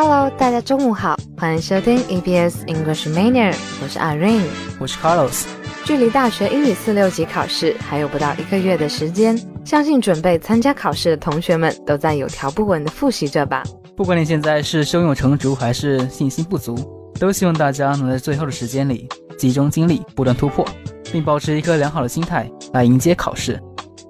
Hello，大家中午好，欢迎收听 EBS English Mania，我是 Irene，我是 Carlos。距离大学英语四六级考试还有不到一个月的时间，相信准备参加考试的同学们都在有条不紊的复习着吧。不管你现在是胸有成竹还是信心不足，都希望大家能在最后的时间里集中精力，不断突破，并保持一颗良好的心态来迎接考试。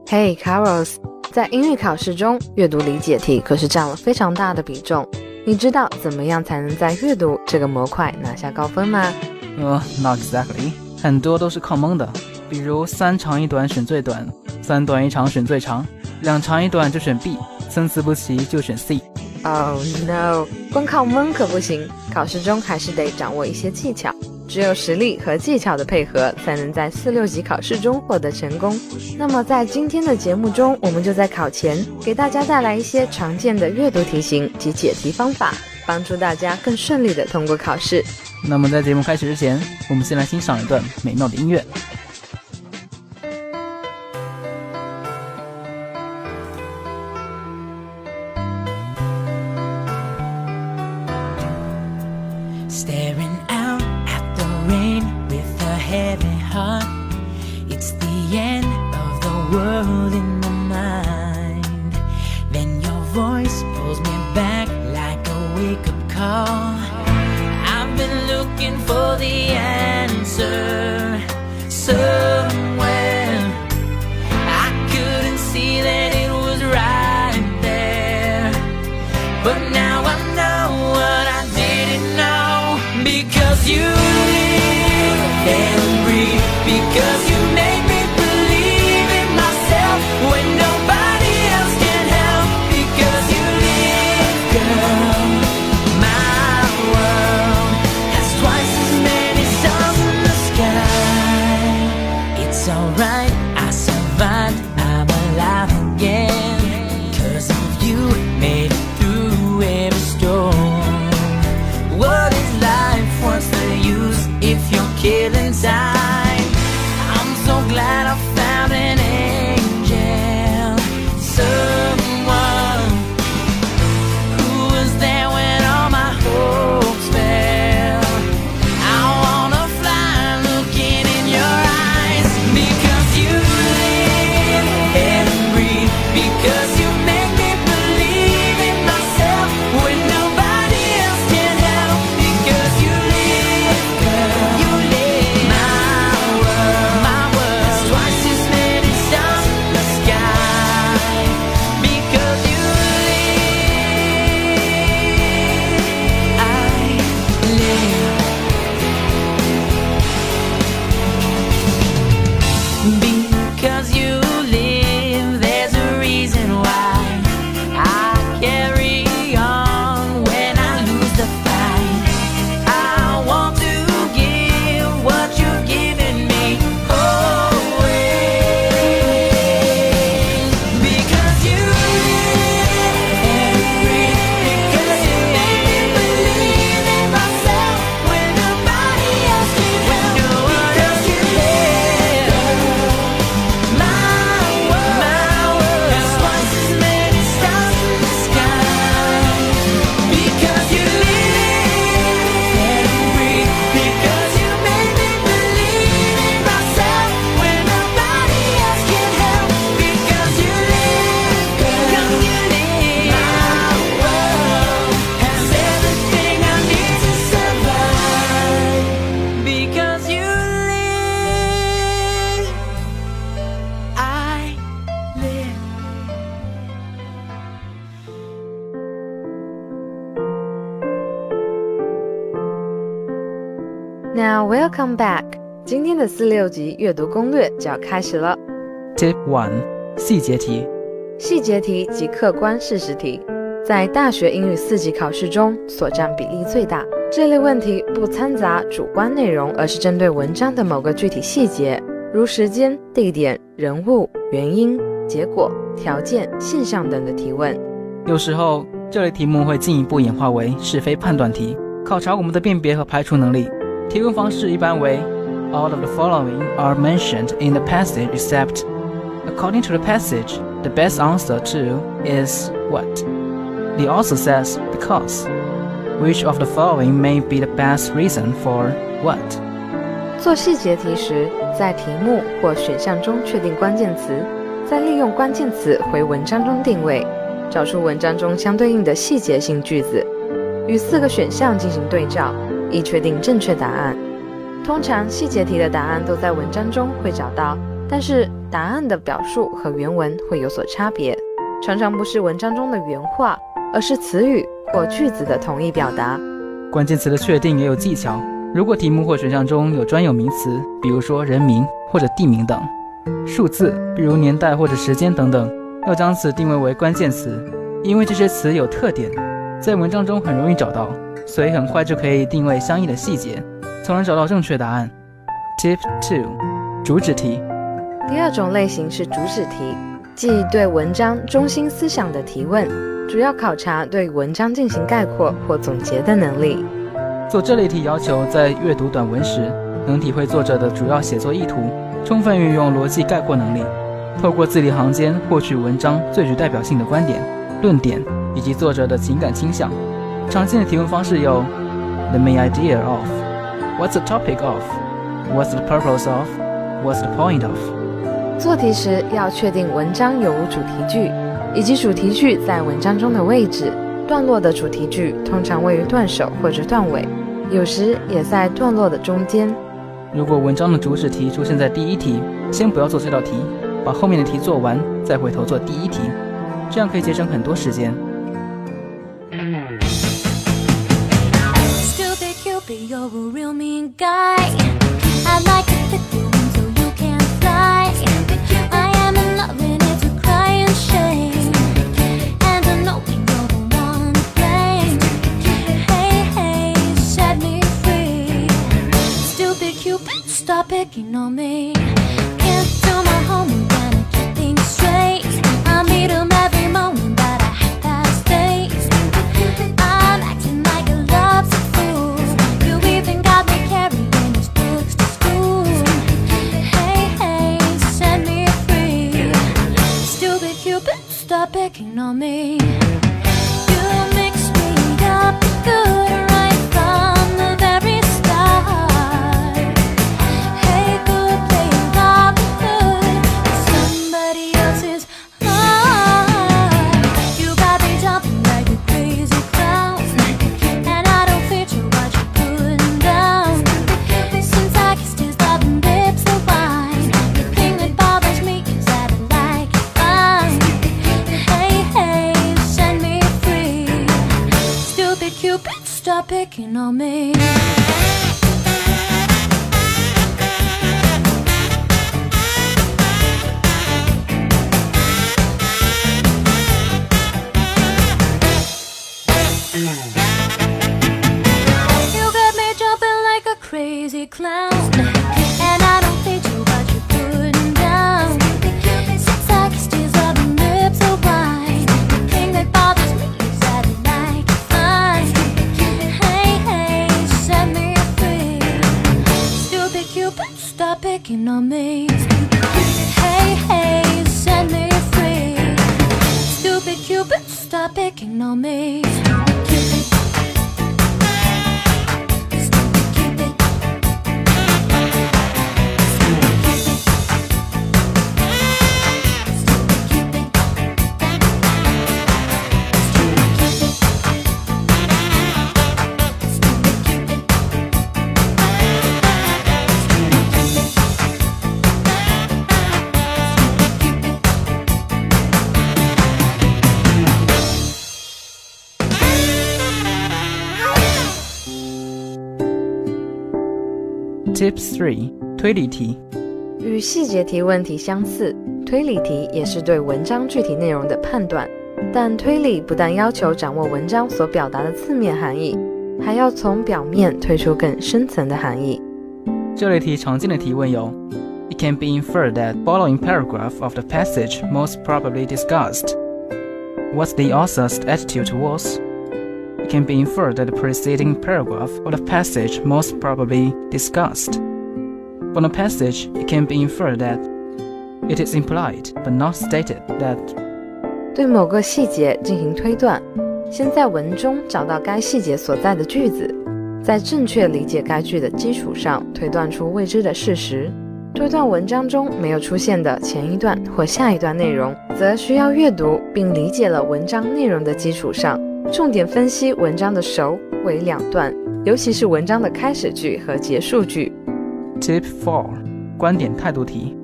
Hey Carlos，在英语考试中，阅读理解题可是占了非常大的比重。你知道怎么样才能在阅读这个模块拿下高分吗？呃，Not exactly，很多都是靠蒙的。比如三长一短选最短，三短一长选最长，两长一短就选 B，参差不齐就选 C。Oh no，光靠蒙可不行，考试中还是得掌握一些技巧。只有实力和技巧的配合，才能在四六级考试中获得成功。那么在今天的节目中，我们就在考前给大家带来一些常见的阅读题型及解题方法，帮助大家更顺利的通过考试。那么在节目开始之前，我们先来欣赏一段美妙的音乐。night. I survived, I'm alive. Welcome back，今天的四六级阅读攻略就要开始了。Tip One，细节题。细节题及客观事实题，在大学英语四级考试中所占比例最大。这类问题不掺杂主观内容，而是针对文章的某个具体细节，如时间、地点、人物、原因、结果、条件、现象等的提问。有时候，这类题目会进一步演化为是非判断题，考察我们的辨别和排除能力。提问方式一般为 All of the following are mentioned in the passage except according to the passage the best answer to is what the author says because Which of the following may be the best reason for what？做细节题时，在题目或选项中确定关键词，再利用关键词回文章中定位，找出文章中相对应的细节性句子，与四个选项进行对照， 以确定正确答案。通常细节题的答案都在文章中会找到，但是答案的表述和原文会有所差别，常常不是文章中的原话，而是词语或句子的同义表达。关键词的确定也有技巧。如果题目或选项中有专有名词，比如说人名或者地名等，数字，比如年代或者时间等等，要将此定位为关键词，因为这些词有特点，在文章中很容易找到，所以很快就可以定位相应的细节，从而找到正确答案。Tip two，主旨题。第二种类型是主旨题，即对文章中心思想的提问，主要考察对文章进行概括或总结的能力。做这类题要求在阅读短文时，能体会作者的主要写作意图，充分运用逻辑概括能力，透过字里行间获取文章最具代表性的观点、论点以及作者的情感倾向。常见的提问方式有：The main idea of，What's the topic of，What's the purpose of，What's the point of。做题时要确定文章有无主题句，以及主题句在文章中的位置。段落的主题句通常位于段首或者段尾，有时也在段落的中间。如果文章的主旨题出现在第一题，先不要做这道题，把后面的题做完，再回头做第一题，这样可以节省很多时间。Picking on me. Can't do my homework keep things straight. I every morning, but I eight. I'm acting like a fool. You even got me carrying his books to school. Hey, hey, me free. Stupid Cupid, stop picking on me. working on me. You got me jumping like a crazy clown. knocking on me. 3. 推理题与细节题问题相似，推理题也是对文章具体内容的判断，但推理不但要求掌握文章所表达的字面含义，还要从表面推出更深层的含义。这类题常见的提问有：It can be inferred that following paragraph of the passage most probably discussed. What's the author's attitude towards? Can be inferred that the preceding paragraph or the passage most probably discussed. From the passage, it can be inferred that it is implied but not stated that 对某个细节进行推断，先在文中找到该细节所在的句子，在正确理解该句的基础上推断出未知的事实。推断文章中没有出现的前一段或下一段内容，则需要阅读并理解了文章内容的基础上，重点分析文章的首尾两段，尤其是文章的开始句和结束句。Tip Four：观点态度题。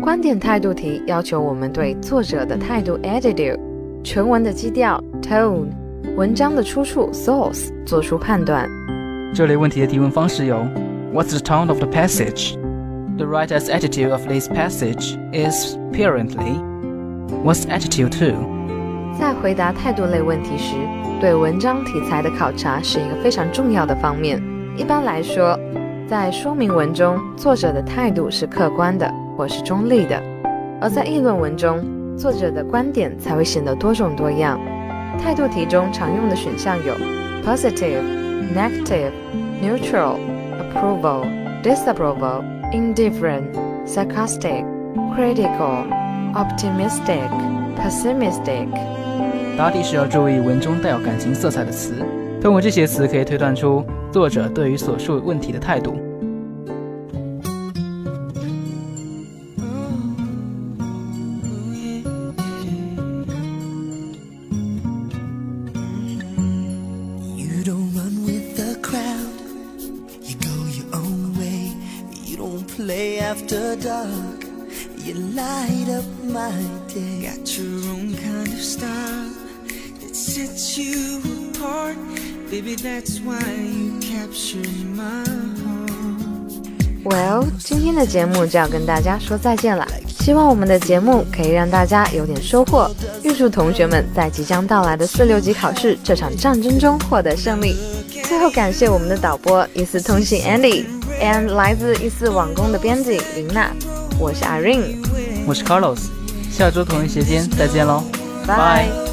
观点态度题要求我们对作者的态度 （attitude）、全文的基调 （tone）、文章的出处 （source） 做出判断。这类问题的提问方式有：What's the tone of the passage? The writer's attitude of this passage is apparently. What's attitude two? 在回答态度类问题时，对文章题材的考察是一个非常重要的方面。一般来说，在说明文中，作者的态度是客观的或是中立的；而在议论文中，作者的观点才会显得多种多样。态度题中常用的选项有 positive、negative、neutral、approval、disapproval、indifferent、sarcastic、critical、optimistic、pessimistic。答题时要注意文中带有感情色彩的词，通过这些词可以推断出作者对于所述问题的态度。Well，今天的节目就要跟大家说再见了。希望我们的节目可以让大家有点收获。预祝同学们在即将到来的四六级考试这场战争中获得胜利。最后感谢我们的导播一思通信 Andy，and 来自一思网工的编辑林娜。我是 Irene，我是 Carlos。下周同一时间再见喽，拜。